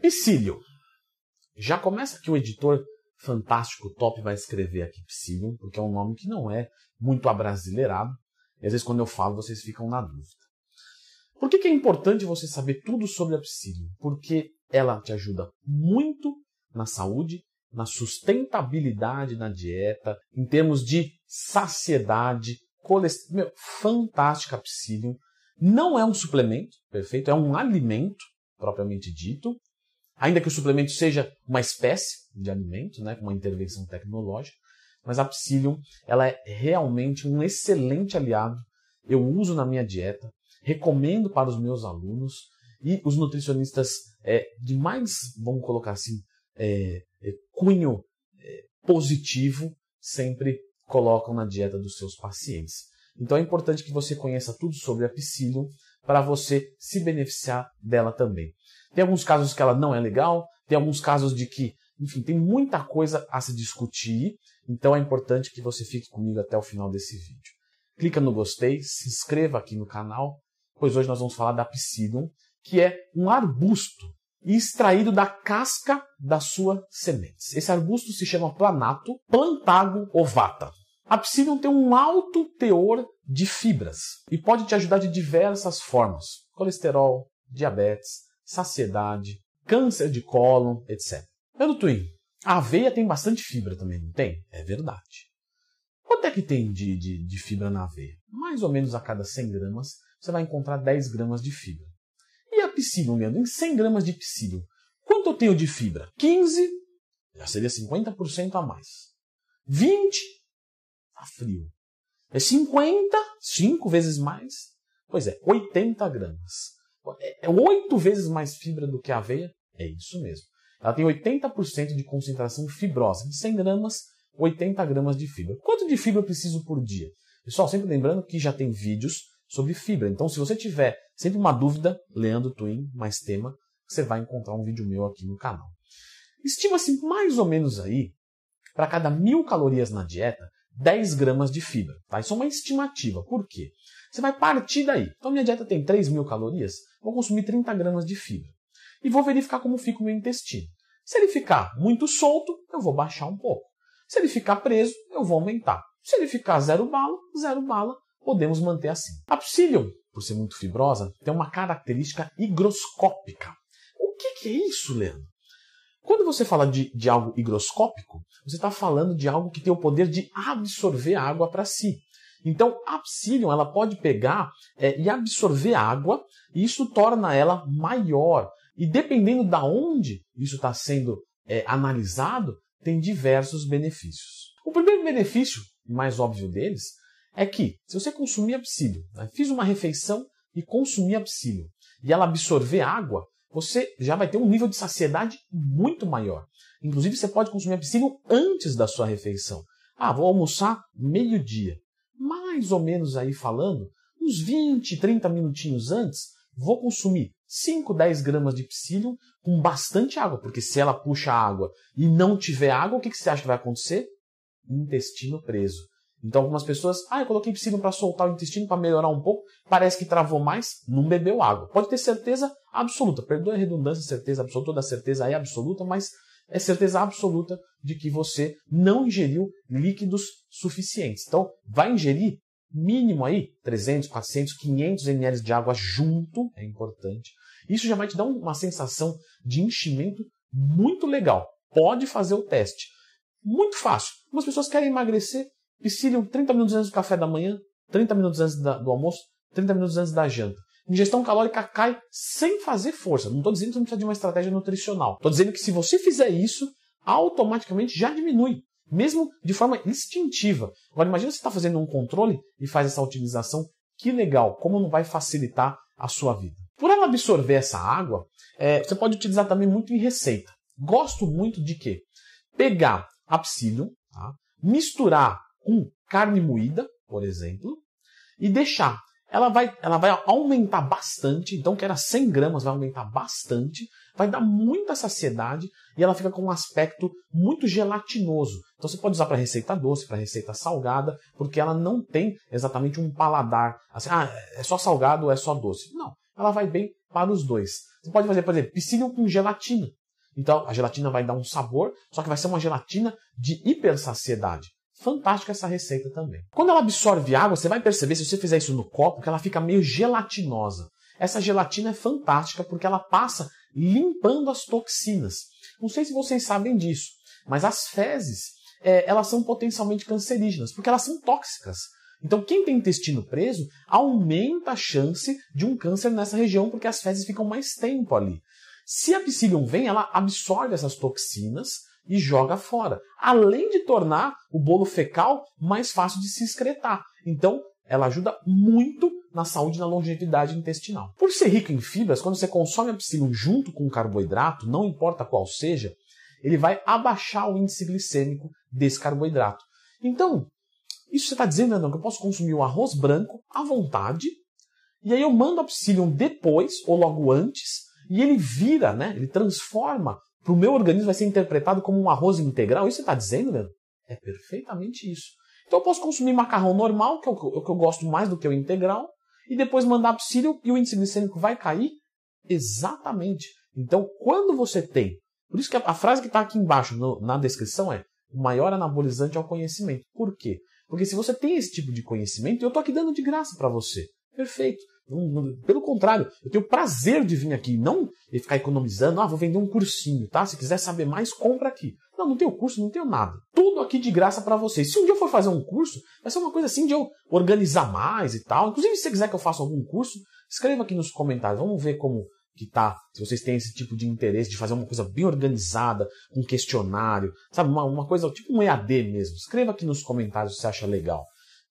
Psyllium. Já começa que o editor fantástico top vai escrever aqui Psyllium, porque é um nome que não é muito abrasileirado. E às vezes quando eu falo vocês ficam na dúvida. Por que, que é importante você saber tudo sobre a Psyllium? Porque ela te ajuda muito na saúde, na sustentabilidade na dieta, em termos de saciedade, colesterol. fantástica a Psyllium. Não é um suplemento, perfeito? É um alimento, propriamente dito. Ainda que o suplemento seja uma espécie de alimento, né, com uma intervenção tecnológica, mas a Psyllium ela é realmente um excelente aliado. Eu uso na minha dieta, recomendo para os meus alunos e os nutricionistas é, de mais, vamos colocar assim, é, é, cunho é, positivo sempre colocam na dieta dos seus pacientes. Então é importante que você conheça tudo sobre a Psyllium para você se beneficiar dela também. Tem alguns casos que ela não é legal, tem alguns casos de que, enfim, tem muita coisa a se discutir, então é importante que você fique comigo até o final desse vídeo. Clica no gostei, se inscreva aqui no canal, pois hoje nós vamos falar da Psyllium, que é um arbusto extraído da casca das suas sementes. Esse arbusto se chama planato plantago ovata. A Psyllium tem um alto teor de fibras e pode te ajudar de diversas formas: colesterol, diabetes, saciedade, câncer de cólon, etc. Pelo Twin, a aveia tem bastante fibra também, não tem? É verdade. Quanto é que tem de, de, de fibra na aveia? Mais ou menos a cada 100 gramas você vai encontrar 10 gramas de fibra. E a psyllium, Leandro? Em 100 gramas de psyllium, quanto eu tenho de fibra? 15, já seria 50% a mais. 20, tá frio. É 50, 5 vezes mais. Pois é, 80 gramas. É 8 vezes mais fibra do que a aveia? É isso mesmo. Ela tem 80% de concentração fibrosa. Em 100 gramas, 80 gramas de fibra. Quanto de fibra eu preciso por dia? Pessoal, sempre lembrando que já tem vídeos sobre fibra. Então, se você tiver sempre uma dúvida, Leandro Twin, mais tema, você vai encontrar um vídeo meu aqui no canal. Estima-se mais ou menos aí, para cada mil calorias na dieta, 10 gramas de fibra. Tá? Isso é uma estimativa. Por quê? Você vai partir daí. Então, minha dieta tem 3 mil calorias, vou consumir 30 gramas de fibra. E vou verificar como fica o meu intestino. Se ele ficar muito solto, eu vou baixar um pouco. Se ele ficar preso, eu vou aumentar. Se ele ficar zero bala, zero bala, podemos manter assim. A psyllium, por ser muito fibrosa, tem uma característica higroscópica. O que, que é isso, Leandro? Quando você fala de, de algo higroscópico, você está falando de algo que tem o poder de absorver água para si. Então, a psyllium ela pode pegar é, e absorver água, e isso torna ela maior. E dependendo da onde isso está sendo é, analisado, tem diversos benefícios. O primeiro benefício, mais óbvio deles, é que se você consumir a psyllium, né, fiz uma refeição e consumir a e ela absorver água, você já vai ter um nível de saciedade muito maior. Inclusive, você pode consumir a antes da sua refeição. Ah, vou almoçar meio-dia. Mais ou menos aí falando, uns 20, 30 minutinhos antes, vou consumir 5, 10 gramas de psyllium com bastante água, porque se ela puxa água e não tiver água, o que, que você acha que vai acontecer? Intestino preso. Então algumas pessoas, ah, eu coloquei psyllium para soltar o intestino para melhorar um pouco, parece que travou mais, não bebeu água. Pode ter certeza absoluta, perdoe a redundância, certeza absoluta, toda certeza é absoluta, mas é certeza absoluta de que você não ingeriu líquidos suficientes. Então, vai ingerir mínimo aí 300, 400, 500 ml de água junto, é importante. Isso já vai te dar uma sensação de enchimento muito legal. Pode fazer o teste. Muito fácil. Algumas pessoas querem emagrecer, Psyllium 30 minutos antes do café da manhã, 30 minutos antes da, do almoço, 30 minutos antes da janta. Ingestão calórica cai sem fazer força. Não estou dizendo que você não precisa de uma estratégia nutricional. Estou dizendo que se você fizer isso, automaticamente já diminui, mesmo de forma instintiva. Agora imagine você está fazendo um controle e faz essa utilização. Que legal, como não vai facilitar a sua vida. Por ela absorver essa água, é, você pode utilizar também muito em receita. Gosto muito de quê? Pegar a psyllium, tá? misturar com carne moída, por exemplo, e deixar. Ela vai, ela vai aumentar bastante, então que era 100 gramas, vai aumentar bastante, vai dar muita saciedade e ela fica com um aspecto muito gelatinoso. Então você pode usar para receita doce, para receita salgada, porque ela não tem exatamente um paladar, assim, ah, é só salgado ou é só doce. Não, ela vai bem para os dois. Você pode fazer, por exemplo, psyllium com gelatina. Então a gelatina vai dar um sabor, só que vai ser uma gelatina de hipersaciedade. Fantástica essa receita também. Quando ela absorve água, você vai perceber, se você fizer isso no copo, que ela fica meio gelatinosa. Essa gelatina é fantástica porque ela passa limpando as toxinas. Não sei se vocês sabem disso, mas as fezes é, elas são potencialmente cancerígenas, porque elas são tóxicas. Então, quem tem intestino preso aumenta a chance de um câncer nessa região, porque as fezes ficam mais tempo ali. Se a psyllium vem, ela absorve essas toxinas e joga fora, além de tornar o bolo fecal mais fácil de se excretar. Então, ela ajuda muito na saúde e na longevidade intestinal. Por ser rico em fibras, quando você consome a psyllium junto com o carboidrato, não importa qual seja, ele vai abaixar o índice glicêmico desse carboidrato. Então, isso você está dizendo, não, que eu posso consumir o arroz branco à vontade, e aí eu mando a psyllium depois ou logo antes, e ele vira, né? Ele transforma para o meu organismo vai ser interpretado como um arroz integral. Isso você está dizendo, Leandro? É perfeitamente isso. Então eu posso consumir macarrão normal, que é o que eu gosto mais do que o integral, e depois mandar psyllium e o índice glicêmico vai cair? Exatamente. Então, quando você tem por isso que a, a frase que está aqui embaixo no, na descrição é: o maior anabolizante é o conhecimento. Por quê? Porque se você tem esse tipo de conhecimento, eu estou aqui dando de graça para você. Perfeito. Pelo contrário, eu tenho prazer de vir aqui, não ficar economizando, ah, vou vender um cursinho, tá? Se quiser saber mais, compra aqui. Não, não tenho curso, não tenho nada. Tudo aqui de graça para vocês. Se um dia eu for fazer um curso, vai ser uma coisa assim de eu organizar mais e tal. Inclusive, se você quiser que eu faça algum curso, escreva aqui nos comentários. Vamos ver como que tá, se vocês têm esse tipo de interesse de fazer uma coisa bem organizada, um questionário, sabe, uma, uma coisa tipo um EAD mesmo. Escreva aqui nos comentários se você acha legal.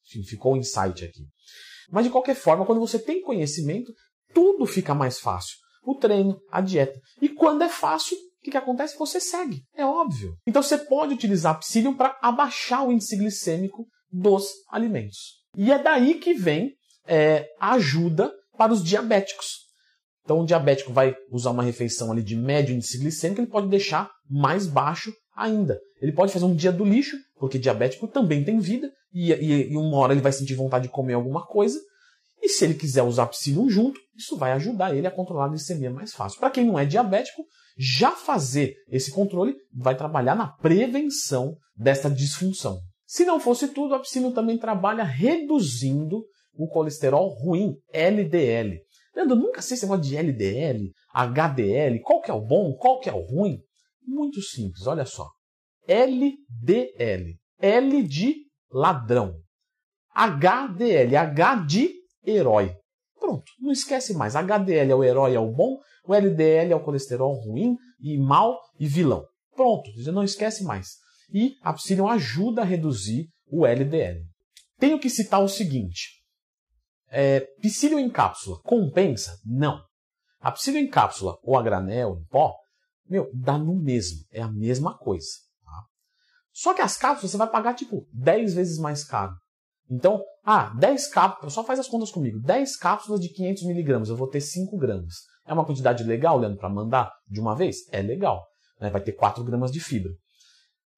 Enfim, ficou o um insight aqui. Mas de qualquer forma, quando você tem conhecimento, tudo fica mais fácil. O treino, a dieta. E quando é fácil, o que, que acontece? Você segue. É óbvio. Então você pode utilizar psyllium para abaixar o índice glicêmico dos alimentos. E é daí que vem é, a ajuda para os diabéticos. Então, o diabético vai usar uma refeição ali de médio índice glicêmico, ele pode deixar mais baixo ainda. Ele pode fazer um dia do lixo, porque diabético também tem vida, e, e, e uma hora ele vai sentir vontade de comer alguma coisa. E se ele quiser usar psyllium junto, isso vai ajudar ele a controlar a glicemia mais fácil. Para quem não é diabético, já fazer esse controle vai trabalhar na prevenção desta disfunção. Se não fosse tudo, a psyllium também trabalha reduzindo o colesterol ruim, LDL. Leandro, nunca sei esse negócio de LDL, HDL, qual que é o bom, qual que é o ruim. Muito simples, olha só. LDL, L de ladrão. HDL, H de herói. Pronto, não esquece mais. HDL é o herói, é o bom, o LDL é o colesterol ruim e mal e vilão. Pronto, você não esquece mais. E a Psyllium ajuda a reduzir o LDL. Tenho que citar o seguinte: é, psyllium em cápsula compensa? Não. A psyllium em cápsula ou a granel em pó, meu, dá no mesmo. É a mesma coisa. Só que as cápsulas você vai pagar tipo 10 vezes mais caro. Então, ah, 10 cápsulas, só faz as contas comigo. 10 cápsulas de 500 miligramas, eu vou ter 5 gramas. É uma quantidade legal, Leandro, para mandar de uma vez? É legal. Né? Vai ter 4 gramas de fibra.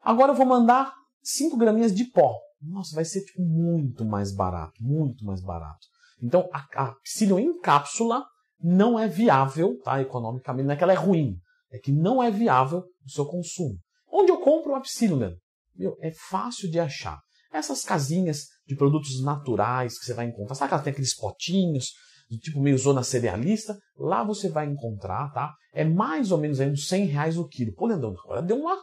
Agora eu vou mandar 5 graminhas de pó. Nossa, vai ser tipo, muito mais barato, muito mais barato. Então, a, a psyllium em cápsula não é viável, tá? Economicamente, não é que ela é ruim, é que não é viável o seu consumo. Onde eu compro a psyllium, meu, é fácil de achar. Essas casinhas de produtos naturais que você vai encontrar, sabe que ela tem aqueles potinhos, tipo meio zona cerealista? Lá você vai encontrar, tá? É mais ou menos aí uns 100 reais o quilo. Pô, Leandrão, agora deu uma,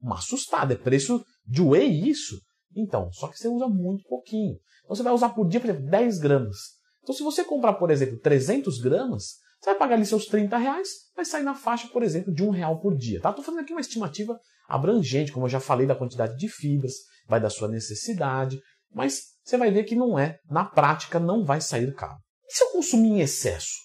uma assustada. É preço de whey isso? Então, só que você usa muito pouquinho. Então você vai usar por dia, por exemplo, 10 gramas. Então se você comprar, por exemplo, 300 gramas, você vai pagar ali seus 30 reais, vai sair na faixa, por exemplo, de um real por dia. Tá? Estou fazendo aqui uma estimativa abrangente, como eu já falei da quantidade de fibras, vai da sua necessidade, mas você vai ver que não é, na prática, não vai sair caro. E se eu consumir em excesso?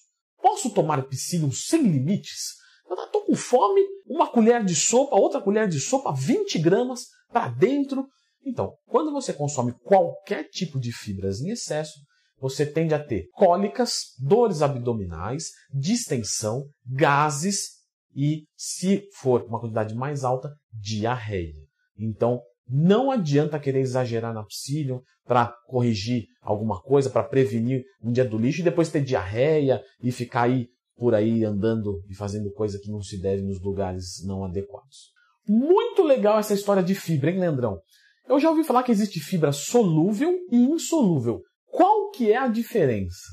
Posso tomar psyllium sem limites? Eu estou com fome, uma colher de sopa, outra colher de sopa, 20 gramas para dentro, então, quando você consome qualquer tipo de fibras em excesso, você tende a ter cólicas, dores abdominais, distensão, gases e, se for uma quantidade mais alta, diarreia. Então, não adianta querer exagerar na psyllium para corrigir alguma coisa, para prevenir um dia do lixo e depois ter diarreia e ficar aí por aí andando e fazendo coisa que não se deve nos lugares não adequados. Muito legal essa história de fibra, hein, Leandrão? Eu já ouvi falar que existe fibra solúvel e insolúvel. Qual que é a diferença?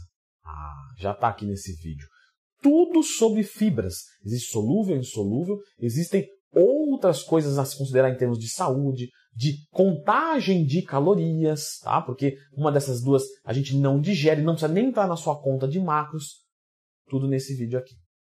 Ah, já está aqui nesse vídeo. Tudo sobre fibras. Existe solúvel, insolúvel, existem outras coisas a se considerar em termos de saúde, de contagem de calorias, tá? Porque uma dessas duas a gente não digere, não precisa nem entrar na sua conta de macros. Tudo nesse vídeo aqui.